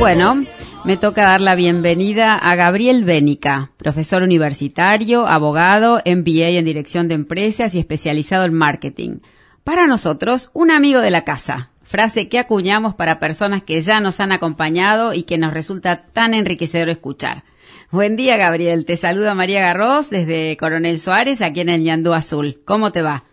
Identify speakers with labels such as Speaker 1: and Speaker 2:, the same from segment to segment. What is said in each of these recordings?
Speaker 1: Bueno, me toca dar la bienvenida a Gabriel Bénica, profesor universitario, abogado, MBA en dirección de empresas y especializado en marketing. Para nosotros, un amigo de la casa, frase que acuñamos para personas que ya nos han acompañado y que nos resulta tan enriquecedor escuchar. Buen día, Gabriel. Te saluda María Garros desde Coronel Suárez, aquí en el Ñandú Azul. ¿Cómo te va?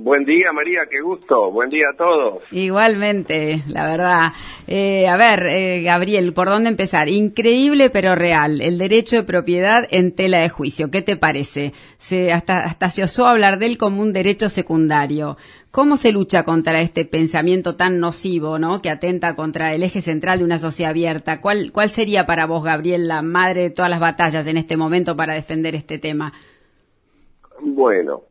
Speaker 2: Buen día, María, qué gusto. Buen día a todos.
Speaker 1: Igualmente, la verdad. Eh, a ver, eh, Gabriel, ¿por dónde empezar? Increíble pero real. El derecho de propiedad en tela de juicio. ¿Qué te parece? Se, hasta, hasta se osó hablar de él como un derecho secundario. ¿Cómo se lucha contra este pensamiento tan nocivo, ¿no? que atenta contra el eje central de una sociedad abierta? ¿Cuál, ¿Cuál sería para vos, Gabriel, la madre de todas las batallas en este momento para defender este tema?
Speaker 2: Bueno,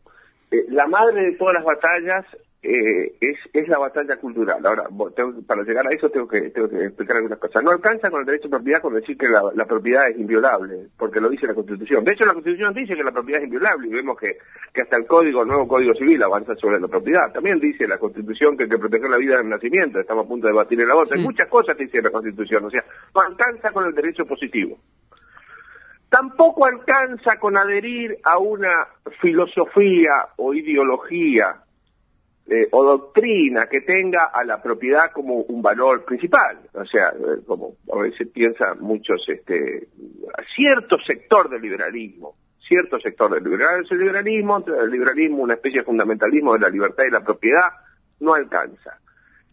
Speaker 2: eh, la madre de todas las batallas eh, es, es la batalla cultural. Ahora, para llegar a eso tengo que, tengo que explicar algunas cosas. No alcanza con el derecho de propiedad con decir que la, propiedad es inviolable, porque lo dice la Constitución. De hecho, la Constitución dice que la propiedad es inviolable y vemos que, que hasta el código, el nuevo Código Civil avanza sobre la propiedad. También dice la Constitución que hay que proteger la vida del nacimiento. Estamos a punto de debatir en la voz. Hay muchas cosas que dice la Constitución. O sea, no alcanza con el derecho positivo. Tampoco alcanza con adherir a una filosofía o ideología eh, o doctrina que tenga a la propiedad como un valor principal. O sea, eh, como a veces piensa muchos, este, cierto sector del liberalismo, cierto sector del liberalismo, el liberalismo, una especie de fundamentalismo de la libertad y la propiedad, no alcanza.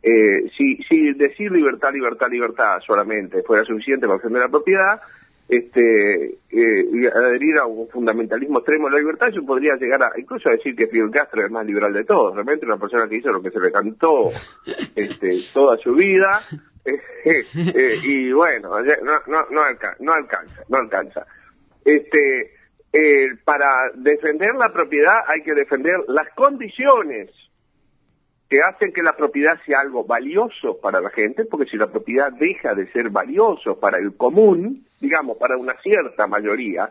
Speaker 2: Eh, si, si decir libertad, libertad, libertad solamente fuera suficiente para defender la propiedad, este, eh, adherir a un fundamentalismo extremo de la libertad, yo podría llegar a incluso a decir que Fidel Castro es más liberal de todos, realmente una persona que hizo lo que se le cantó este, toda su vida, eh, y bueno, no, no, no, alcanza, no alcanza, no alcanza. Este, eh, para defender la propiedad hay que defender las condiciones que hacen que la propiedad sea algo valioso para la gente, porque si la propiedad deja de ser valioso para el común, digamos, para una cierta mayoría,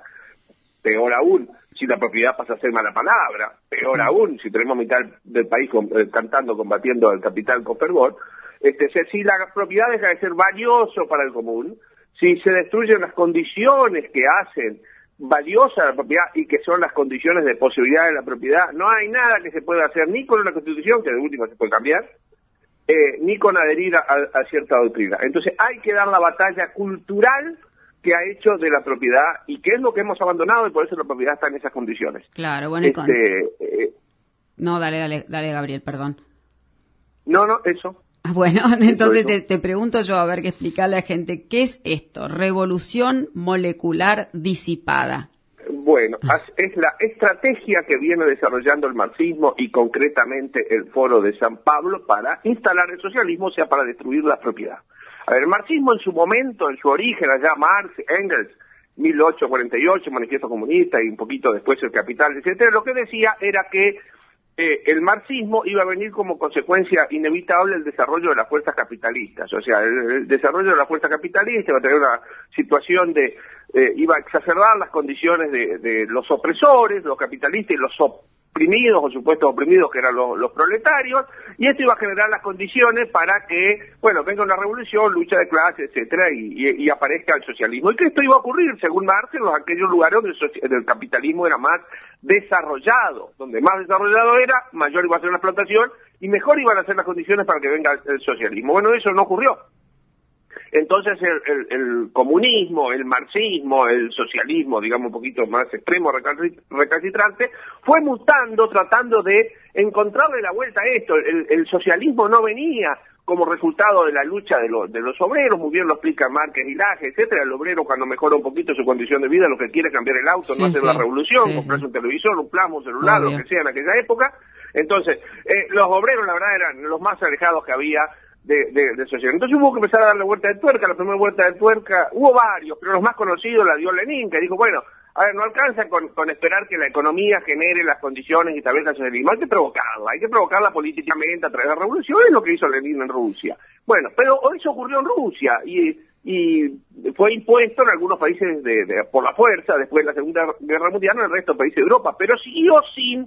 Speaker 2: peor aún, si la propiedad pasa a ser mala palabra, peor aún, si tenemos mitad del país eh, cantando, combatiendo al capital con fervor, este, si la propiedad deja de ser valioso para el común, si se destruyen las condiciones que hacen valiosa la propiedad y que son las condiciones de posibilidad de la propiedad, no hay nada que se pueda hacer ni con una constitución, que de último se puede cambiar, eh, ni con adherir a, cierta doctrina. Entonces hay que dar la batalla cultural que ha hecho de la propiedad y que es lo que hemos abandonado y por eso la propiedad está en esas condiciones.
Speaker 1: Claro, bueno, este, eh, No, dale, dale, dale, Gabriel, perdón.
Speaker 2: No, no, eso.
Speaker 1: Bueno, entonces te, pregunto yo, a ver que explicarle a la gente, ¿qué es esto? Revolución molecular disipada.
Speaker 2: Bueno, es la estrategia que viene desarrollando el marxismo y concretamente el Foro de San Pablo para instalar el socialismo, o sea, para destruir la propiedad. A ver, el marxismo en su momento, en su origen, allá Marx, Engels, 1848, Manifiesto Comunista y un poquito después el Capital, etcétera, lo que decía era que eh, el marxismo iba a venir como consecuencia inevitable el desarrollo de las fuerzas capitalistas. O sea, el, desarrollo de la fuerza capitalista iba a tener una situación de, eh, iba a exacerbar las condiciones de, de, los opresores, los capitalistas y los oprimidos o supuestos oprimidos que eran los, proletarios, y esto iba a generar las condiciones para que, bueno, venga una revolución, lucha de clases, etcétera, y, aparezca el socialismo. Y que esto iba a ocurrir, según Marx, en aquellos lugares donde el, capitalismo era más desarrollado. Donde más desarrollado era, mayor iba a ser la explotación y mejor iban a ser las condiciones para que venga el socialismo. Bueno, eso no ocurrió. Entonces el, comunismo, el marxismo, el socialismo, digamos un poquito más extremo, recalcitrante, fue mutando tratando de encontrarle la vuelta a esto. El, socialismo no venía como resultado de la lucha de, los, de los obreros, muy bien lo explica Márquez y Laje, etcétera, el obrero cuando mejora un poquito su condición de vida, lo que quiere es cambiar el auto, no hacer la revolución, comprarse un televisor, un plasma, un celular, lo que sea en aquella época. Entonces, eh, los obreros la verdad eran los más alejados que había de, de, sociedad. Entonces hubo que empezar a darle vuelta de tuerca, la primera vuelta de tuerca, hubo varios, pero los más conocidos la dio Lenin, que dijo, bueno, a ver, no alcanza con, con esperar que la economía genere las condiciones y tal vez el socialismo, hay que provocarla, hay que provocarla políticamente a través de la revolución, es lo que hizo Lenin en Rusia. Bueno, pero eso ocurrió en Rusia y, y fue impuesto en algunos países de, por la fuerza después de la Segunda Guerra Mundial en el resto de países de Europa, pero siguió sin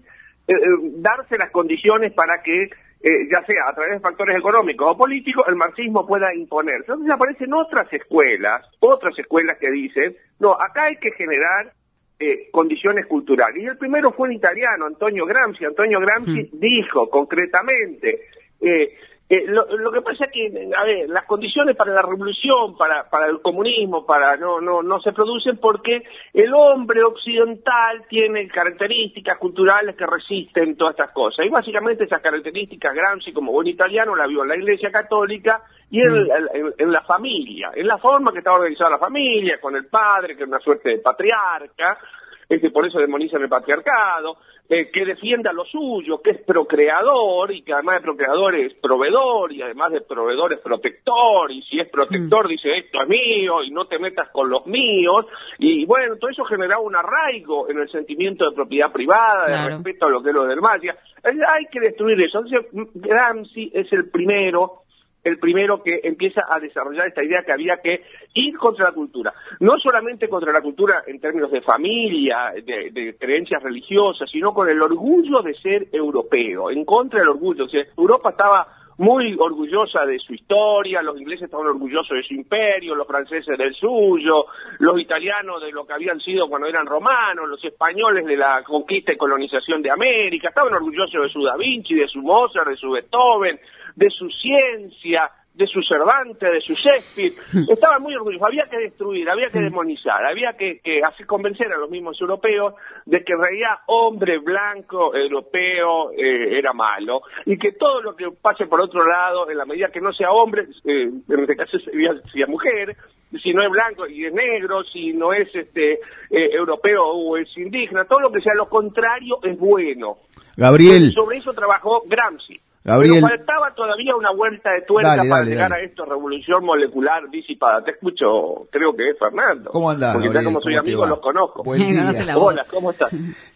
Speaker 2: eh, eh, darse las condiciones para que eh, ya sea a través de factores económicos o políticos, el marxismo pueda imponerse. Entonces aparecen otras escuelas, otras escuelas que dicen, no, acá hay que generar eh, condiciones culturales. Y el primero fue un italiano, Antonio Gramsci. Antonio Gramsci mm. dijo concretamente, eh, eh, lo, lo, que pasa es que, a ver, las condiciones para la revolución, para, para el comunismo, para no, no, no se producen porque el hombre occidental tiene características culturales que resisten todas estas cosas. Y básicamente esas características, Gramsci como buen italiano, la vio en la Iglesia Católica y en, mm. en, en, la familia, en la forma que estaba organizada la familia, con el padre, que es una suerte de patriarca, este, por eso demonizan el patriarcado, eh, que defienda lo suyo, que es procreador y que además de procreador es proveedor y además de proveedor es protector y si es protector mm. dice esto es mío y no te metas con los míos y bueno, todo eso genera un arraigo en el sentimiento de propiedad privada, de respeto a lo que es lo del más. Hay que destruir eso. Entonces, Gramsci es el primero el primero que empieza a desarrollar esta idea que había que ir contra la cultura. No solamente contra la cultura en términos de familia, de, creencias religiosas, sino con el orgullo de ser europeo, en contra del orgullo. O sea, Europa estaba muy orgullosa de su historia, los ingleses estaban orgullosos de su imperio, los franceses del suyo, los italianos de lo que habían sido cuando eran romanos, los españoles de la conquista y colonización de América, estaban orgullosos de su Da Vinci, de su Mozart, de su Beethoven, de su ciencia, de su Cervantes, de su Shakespeare, estaban muy orgullosos, había que destruir, había que demonizar, había que, que hacer convencer a los mismos europeos de que en realidad hombre blanco europeo eh, era malo y que todo lo que pase por otro lado, en la medida que no sea hombre, eh, en este caso sería, mujer, si no es blanco y es negro, si no es este eh, europeo o es indígena, todo lo que sea lo contrario es bueno.
Speaker 3: Gabriel.
Speaker 2: sobre eso trabajó Gramsci. Gabriel. Pero faltaba todavía una vuelta de tuerca para llegar a esto, revolución molecular disipada. Te escucho, creo que es Fernando.
Speaker 3: ¿Cómo andás,
Speaker 2: Porque
Speaker 3: ya
Speaker 2: como soy amigo los conozco.
Speaker 3: Hola, ¿cómo estás?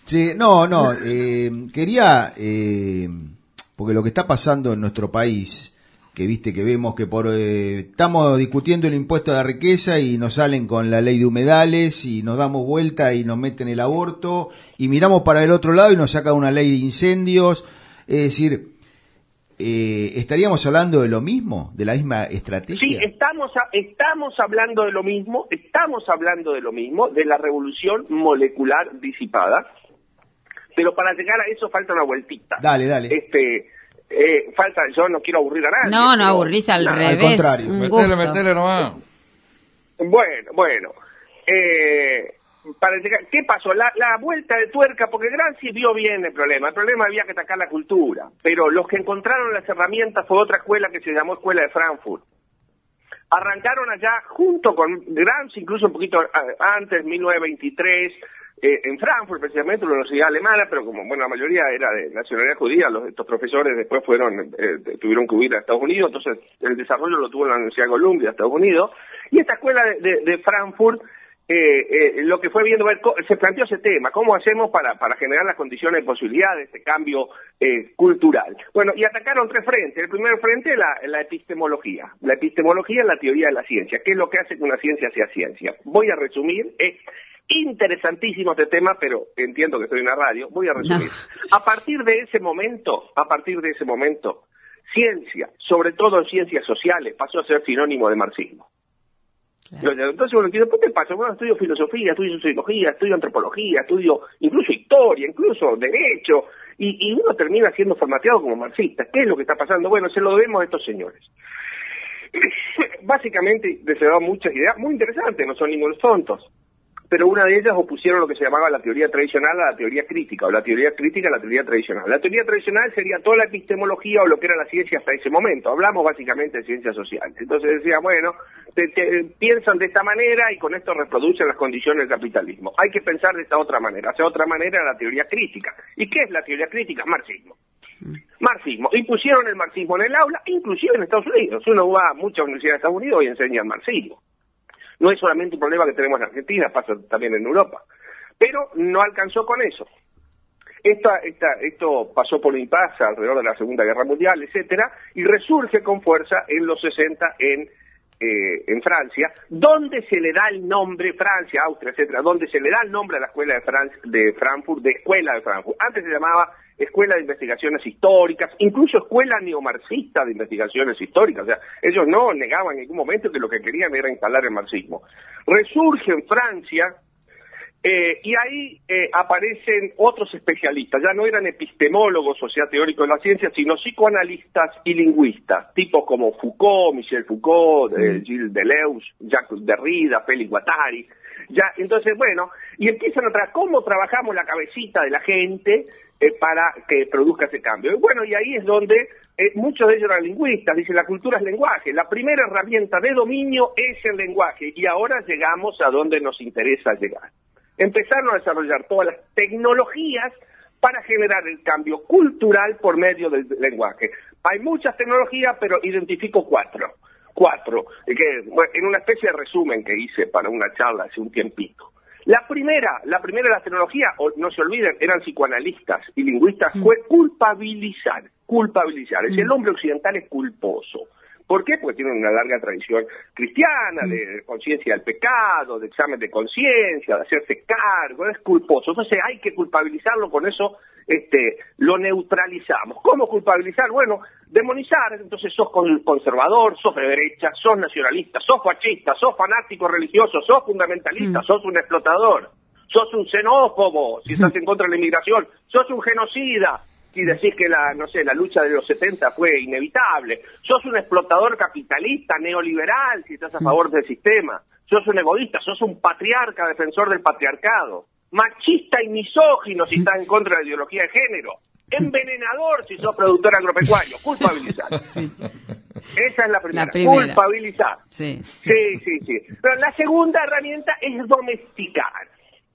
Speaker 3: Sí, no, no, eh, quería, eh, porque lo que está pasando en nuestro país, que viste que vemos que por eh, estamos discutiendo el impuesto a la riqueza y nos salen con la ley de humedales y nos damos vuelta y nos meten el aborto y miramos para el otro lado y nos saca una ley de incendios. Es decir, eh, ¿estaríamos hablando de lo mismo, de la misma estrategia?
Speaker 2: Sí, estamos, estamos hablando de lo mismo, estamos hablando de lo mismo, de la revolución molecular disipada, pero para llegar a eso falta una vueltita.
Speaker 3: Dale, dale.
Speaker 2: Este, eh, falta, yo no quiero aburrir a nadie.
Speaker 1: No, no aburrís al revés.
Speaker 3: Al contrario. Metele, metele nomás.
Speaker 2: Bueno, bueno. Eh, para ¿Qué pasó? La, vuelta de tuerca, porque Gramsci vio bien el problema. El problema había que atacar la cultura. Pero los que encontraron las herramientas fue otra escuela que se llamó Escuela de Frankfurt. Arrancaron allá junto con Gramsci, incluso un poquito antes, 1923, eh, en Frankfurt, precisamente, una universidad alemana, pero como bueno, la mayoría era de nacionalidad judía, los, estos profesores después fueron, eh, tuvieron que huir a Estados Unidos, entonces el desarrollo lo tuvo en la Universidad de Columbia, Estados Unidos, y esta escuela de Frankfurt eh, eh, lo que fue viendo, se planteó ese tema, ¿cómo hacemos para, para generar las condiciones de posibilidad de este cambio eh, cultural? Bueno, y atacaron tres frentes. El primer frente es la, la, epistemología. La epistemología es la teoría de la ciencia. ¿Qué es lo que hace que una ciencia sea ciencia? Voy a resumir, es interesantísimo este tema, pero entiendo que estoy en la radio, voy a resumir. A partir de ese momento, a partir de ese momento, ciencia, sobre todo en ciencias sociales, pasó a ser sinónimo de marxismo. Entonces entiende, ¿qué te pasa? Bueno, estudio filosofía, estudio sociología, estudio antropología, estudio incluso historia, incluso derecho, y, uno termina siendo formateado como marxista. ¿Qué es lo que está pasando? Bueno, se lo debemos a estos señores. Básicamente se dan muchas ideas muy interesantes, no son ningunos tontos pero una de ellas opusieron lo que se llamaba la teoría tradicional a la teoría crítica, o la teoría crítica a la teoría tradicional. La teoría tradicional sería toda la epistemología o lo que era la ciencia hasta ese momento. Hablamos básicamente de ciencias sociales. Entonces decía, bueno, piensan de esta manera y con esto reproducen las condiciones del capitalismo. Hay que pensar de esta otra manera. Esa otra manera la teoría crítica. ¿Y qué es la teoría crítica? Marxismo. Marxismo. Impusieron el marxismo en el aula, inclusive en Estados Unidos. Uno va a muchas universidades de Estados Unidos y enseña marxismo. No es solamente un problema que tenemos en Argentina, pasa también en Europa. Pero no alcanzó con eso. Esta, esta, esto pasó por un impasse alrededor de la Segunda Guerra Mundial, etcétera, y resurge con fuerza en los 60 en, eh, en Francia, donde se le da el nombre, Francia, Austria, etcétera, donde se le da el nombre a la escuela de, de Frankfurt, de Escuela de Frankfurt. Antes se llamaba escuela de investigaciones históricas, incluso escuela neomarxista de investigaciones históricas. O sea, ellos no negaban en ningún momento que lo que querían era instalar el marxismo. Resurge en Francia eh, y ahí eh, aparecen otros especialistas, ya no eran epistemólogos, o sea, teóricos de la ciencia, sino psicoanalistas y lingüistas, tipos como Foucault, Michel Foucault, eh, mm. Gilles Deleuze, Jacques Derrida, Félix Guattari. Ya, entonces, bueno, y empiezan a tratar cómo trabajamos la cabecita de la gente para que produzca ese cambio. Y bueno, y ahí es donde muchos de ellos eran lingüistas, dicen la cultura es lenguaje, la primera herramienta de dominio es el lenguaje, y ahora llegamos a donde nos interesa llegar empezaron a desarrollar todas las tecnologías para generar el cambio cultural por medio del lenguaje. Hay muchas tecnologías, pero identifico cuatro. Cuatro, que, en una especie de resumen que hice para una charla hace un tiempito. La primera, la primera de las tecnologías, no se olviden, eran psicoanalistas y lingüistas, mm. fue culpabilizar, culpabilizar. Es el mm. hombre occidental es culposo. ¿Por qué? Porque tienen una larga tradición cristiana de mm. conciencia del pecado, de examen de conciencia, de hacerse cargo, es culposo. Entonces hay que culpabilizarlo, con eso este, lo neutralizamos. ¿Cómo culpabilizar? Bueno, demonizar, entonces sos conservador, sos de derecha, sos nacionalista, sos fascista, sos fanático religioso, sos fundamentalista, mm. sos un explotador, sos un xenófobo, si estás en contra de la inmigración, sos un genocida, si decís que la, no sé, la lucha de los 70 fue inevitable. Sos un explotador capitalista, neoliberal, si estás a favor del sistema. Sos un egoísta, sos un patriarca, defensor del patriarcado. Machista y misógino si estás en contra de la ideología de género. Envenenador si sos productor agropecuario. Culpabilizar. Esa es la primera. Culpabilizar. Sí. sí, sí, sí. Pero la segunda herramienta es domesticar.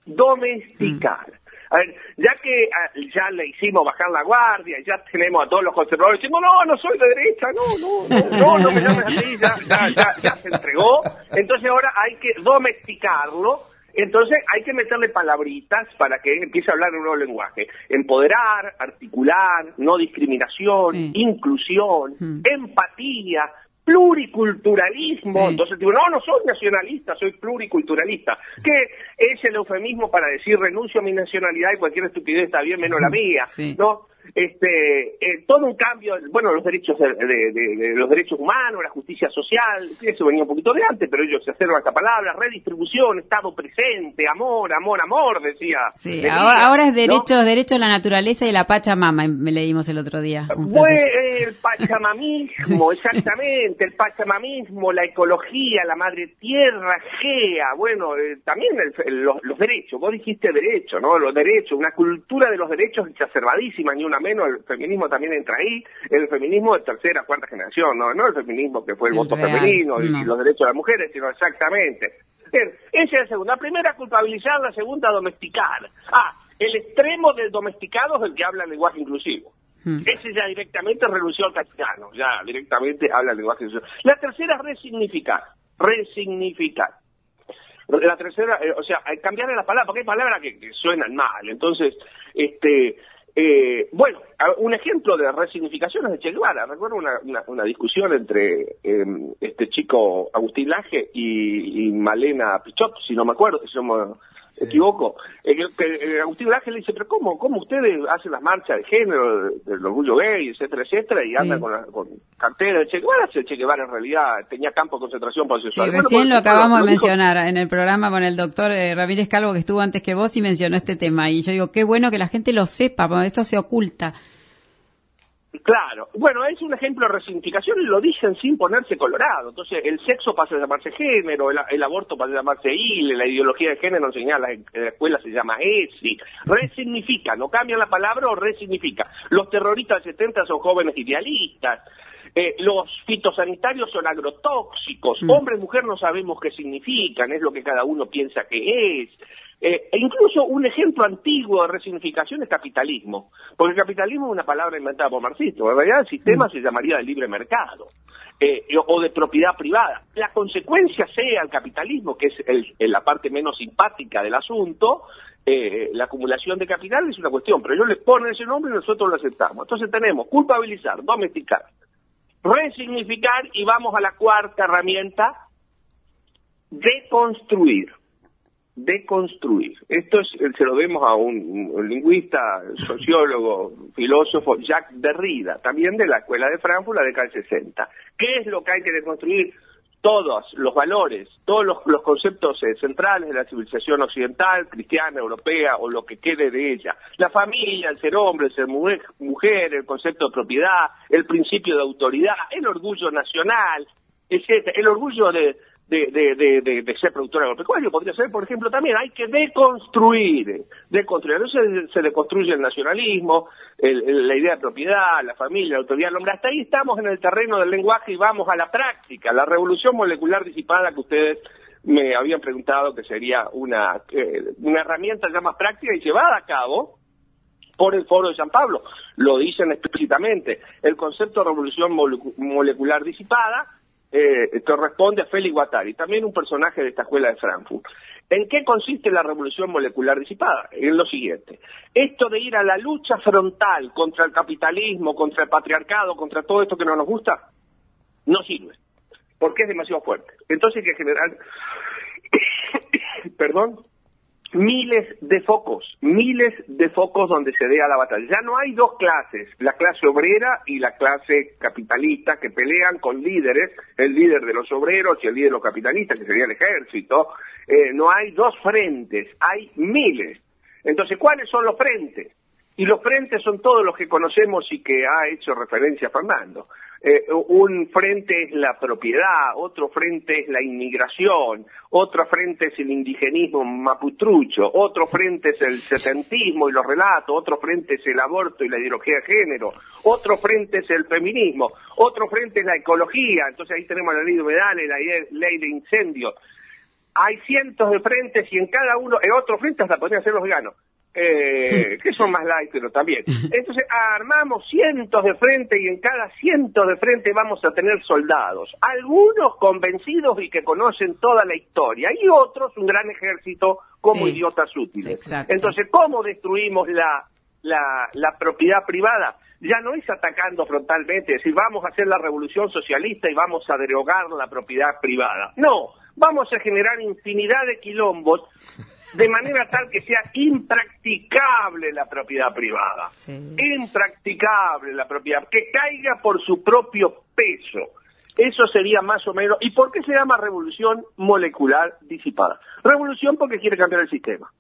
Speaker 2: Domesticar. A ver, ya que ah, ya le hicimos bajar la guardia, ya tenemos a todos los conservadores diciendo, no, no soy de derecha, no, no, no, no, no me llames así, ya, ya, ya, ya se entregó. Entonces ahora hay que domesticarlo. Entonces hay que meterle palabritas para que empiece a hablar un nuevo lenguaje. Empoderar, articular, no discriminación, inclusión, mm. empatía, pluriculturalismo. Entonces digo, no, no soy nacionalista, soy pluriculturalista. Que es el eufemismo para decir renuncio a mi nacionalidad y cualquier estupidez está bien menos la mía. ¿no? Este, eh, todo un cambio, bueno, los derechos de, los derechos humanos, la justicia social, eso venía un poquito de antes, pero ellos se acercan a esta palabra, redistribución, Estado presente, amor, amor, amor, decía.
Speaker 1: Sí, ahora, es derechos, derecho a la naturaleza y la Pachamama, me leímos el otro día.
Speaker 2: Fue el pachamamismo, exactamente, el pachamamismo, la ecología, la madre tierra, Gea, bueno, eh, también los, los, derechos, vos dijiste derecho, ¿no? Los derechos, una cultura de los derechos exacerbadísima, ni una menos, el feminismo también entra ahí, el feminismo de tercera, cuarta generación, no, no el feminismo que fue el voto femenino y, los derechos de las mujeres, sino exactamente. esa es la segunda. La primera, culpabilizar, la segunda, domesticar. Ah, el extremo del domesticado es el que habla el lenguaje inclusivo. Hmm. Ese ya directamente renunció al castellano, ya directamente habla el lenguaje inclusivo. La tercera es resignificar, resignificar. La tercera, eh, o sea, cambiar la palabra, porque hay palabras que, que suenan mal. Entonces, este, eh, bueno, un ejemplo de resignificaciones de Che Guevara. Recuerdo una, discusión entre em, este chico Agustín Laje y, Malena Pichot, si no me acuerdo, si no equivoco. Eh, eh, Agustín Laje le dice, pero ¿cómo, cómo ustedes hacen las marchas de género, del orgullo gay, etcétera, etcétera, y andan con, la, con cartera de Che Guevara? Che Guevara en realidad tenía campo de concentración para
Speaker 1: Sí, recién lo acabamos de mencionar en el programa con el doctor eh, Ramírez Calvo, que estuvo antes que vos y mencionó este tema. Y yo digo, qué bueno que la gente lo sepa, porque esto se oculta.
Speaker 2: Claro, bueno, es un ejemplo de resignificación y lo dicen sin ponerse colorado. Entonces, el sexo pasa a llamarse género, el, aborto pasa a llamarse ILE, la ideología de género señala en la escuela se llama ESI. Resignifica, no cambian la palabra o resignifica. Los terroristas del 70 son jóvenes idealistas. Eh, los fitosanitarios son agrotóxicos. Mm. Hombre y mujer no sabemos qué significan, es lo que cada uno piensa que es. Eh, e incluso un ejemplo antiguo de resignificación es capitalismo, porque el capitalismo es una palabra inventada por Marxista, en realidad el sistema mm. se llamaría de libre mercado. Eh, o de propiedad privada. La consecuencia sea el capitalismo, que es la parte menos simpática del asunto, eh, la acumulación de capital es una cuestión, pero ellos le ponen ese nombre y nosotros lo aceptamos. Entonces tenemos culpabilizar, domesticar, resignificar y vamos a la cuarta herramienta, deconstruir deconstruir. Esto es, se lo vemos a un, lingüista, sociólogo, filósofo, Jacques Derrida, también de la Escuela de Frankfurt, la década del 60. ¿Qué es lo que hay que deconstruir? Todos los valores, todos los, conceptos eh, centrales de la civilización occidental, cristiana, europea o lo que quede de ella. La familia, el ser hombre, el ser mujer, el concepto de propiedad, el principio de autoridad, el orgullo nacional, etc. El orgullo de, de, de, de, de, ser productor agropecuario, podría ser, por ejemplo, también hay que deconstruir, deconstruir, entonces se deconstruye el nacionalismo, la idea de propiedad, la familia, la autoridad del hombre, hasta ahí estamos en el terreno del lenguaje y vamos a la práctica, la revolución molecular disipada que ustedes me habían preguntado que sería una, eh, una herramienta ya más práctica y llevada a cabo por el Foro de San Pablo, lo dicen explícitamente, el concepto de revolución molecular disipada eh, corresponde a Félix Guattari, también un personaje de esta escuela de Frankfurt. ¿En qué consiste la revolución molecular disipada? En lo siguiente. Esto de ir a la lucha frontal contra el capitalismo, contra el patriarcado, contra todo esto que no nos gusta, no sirve, porque es demasiado fuerte. Entonces hay que generar, perdón, miles de focos, miles de focos donde se dé a la batalla. Ya no hay dos clases, la clase obrera y la clase capitalista que pelean con líderes, el líder de los obreros y el líder de los capitalistas, que sería el ejército. Eh, no hay dos frentes, hay miles. Entonces, ¿cuáles son los frentes? Y los frentes son todos los que conocemos y que ha hecho referencia Fernando. Eh, un frente es la propiedad, otro frente es la inmigración, otro frente es el indigenismo maputrucho, otro frente es el setentismo y los relatos, otro frente es el aborto y la ideología de género, otro frente es el feminismo, otro frente es la ecología, entonces ahí tenemos la ley de humedales, la ley de incendios. Hay cientos de frentes y en cada uno, en otro frente hasta podrían ser los veganos eh, que son más light, pero también. Entonces armamos cientos de frente y en cada ciento de frente vamos a tener soldados, algunos convencidos y que conocen toda la historia, y otros un gran ejército como idiotas útiles. Entonces, ¿cómo destruimos la, la, la propiedad privada? ya no es atacando frontalmente, es decir, vamos a hacer la revolución socialista y vamos a derogar la propiedad privada. No, vamos a generar infinidad de quilombos de manera tal que sea impracticable la propiedad privada. Impracticable la propiedad, que caiga por su propio peso. Eso sería más o menos. ¿Y por qué se llama revolución molecular disipada? Revolución porque quiere cambiar el sistema.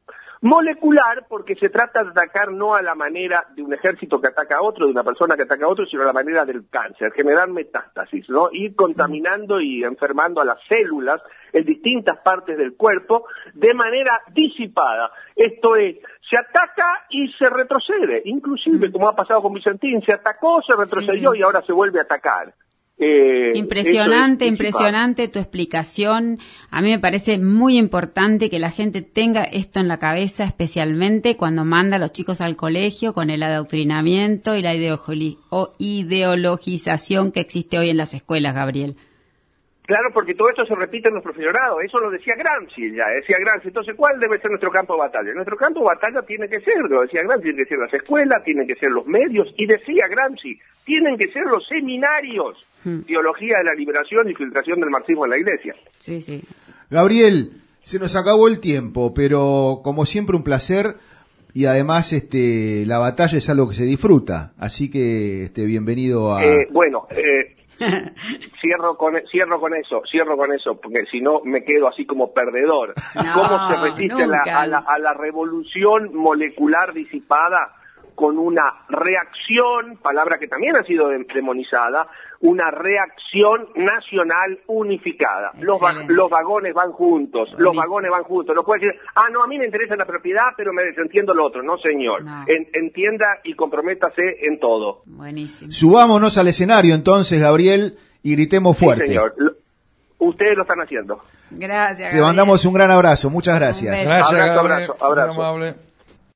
Speaker 2: Molecular porque se trata de atacar no a la manera de un ejército que ataca a otro, de una persona que ataca a otro, sino a la manera del cáncer, generar metástasis, ¿no? Ir contaminando y enfermando a las células en distintas partes del cuerpo de manera disipada. Esto es, se ataca y se retrocede, inclusive como ha pasado con Vicentín, se atacó, se retrocedió y ahora se vuelve a atacar.
Speaker 1: Eh, impresionante, impresionante tu explicación. A mí me parece muy importante que la gente tenga esto en la cabeza, especialmente cuando manda a los chicos al colegio con el adoctrinamiento y la ideologización que existe hoy en las escuelas, Gabriel.
Speaker 2: Claro, porque todo esto se repite en los profesorados, eso lo decía Gramsci ya, decía Gramsci. Entonces, ¿cuál debe ser nuestro campo de batalla? Nuestro campo de batalla tiene que ser, lo decía Gramsci, tiene que ser las escuelas, tienen que ser los medios, y decía Gramsci, tienen que ser los seminarios, hmm. teología de la liberación y filtración del marxismo en la iglesia.
Speaker 1: Sí, sí.
Speaker 3: Gabriel, se nos acabó el tiempo, pero como siempre un placer y además este la batalla es algo que se disfruta, así que este bienvenido a...
Speaker 2: Eh, bueno, eh, cierro con cierro con eso, cierro con eso, porque si no me quedo así como perdedor. ¿Cómo se resiste a la, a la revolución molecular disipada? con una reacción, palabra que también ha sido demonizada, una reacción nacional unificada. Los, los, vagones van juntos, los vagones van juntos. No puede decir, ah, no, a mí me interesa la propiedad, pero me desentiendo lo otro. No, señor. entienda y comprométase en todo.
Speaker 3: Buenísimo. Subámonos al escenario entonces, Gabriel, y gritemos fuerte. señor.
Speaker 2: Ustedes lo están haciendo.
Speaker 1: Gracias.
Speaker 3: Te mandamos un gran abrazo. Muchas gracias.
Speaker 2: Gracias, abrazo, abrazo. abrazo.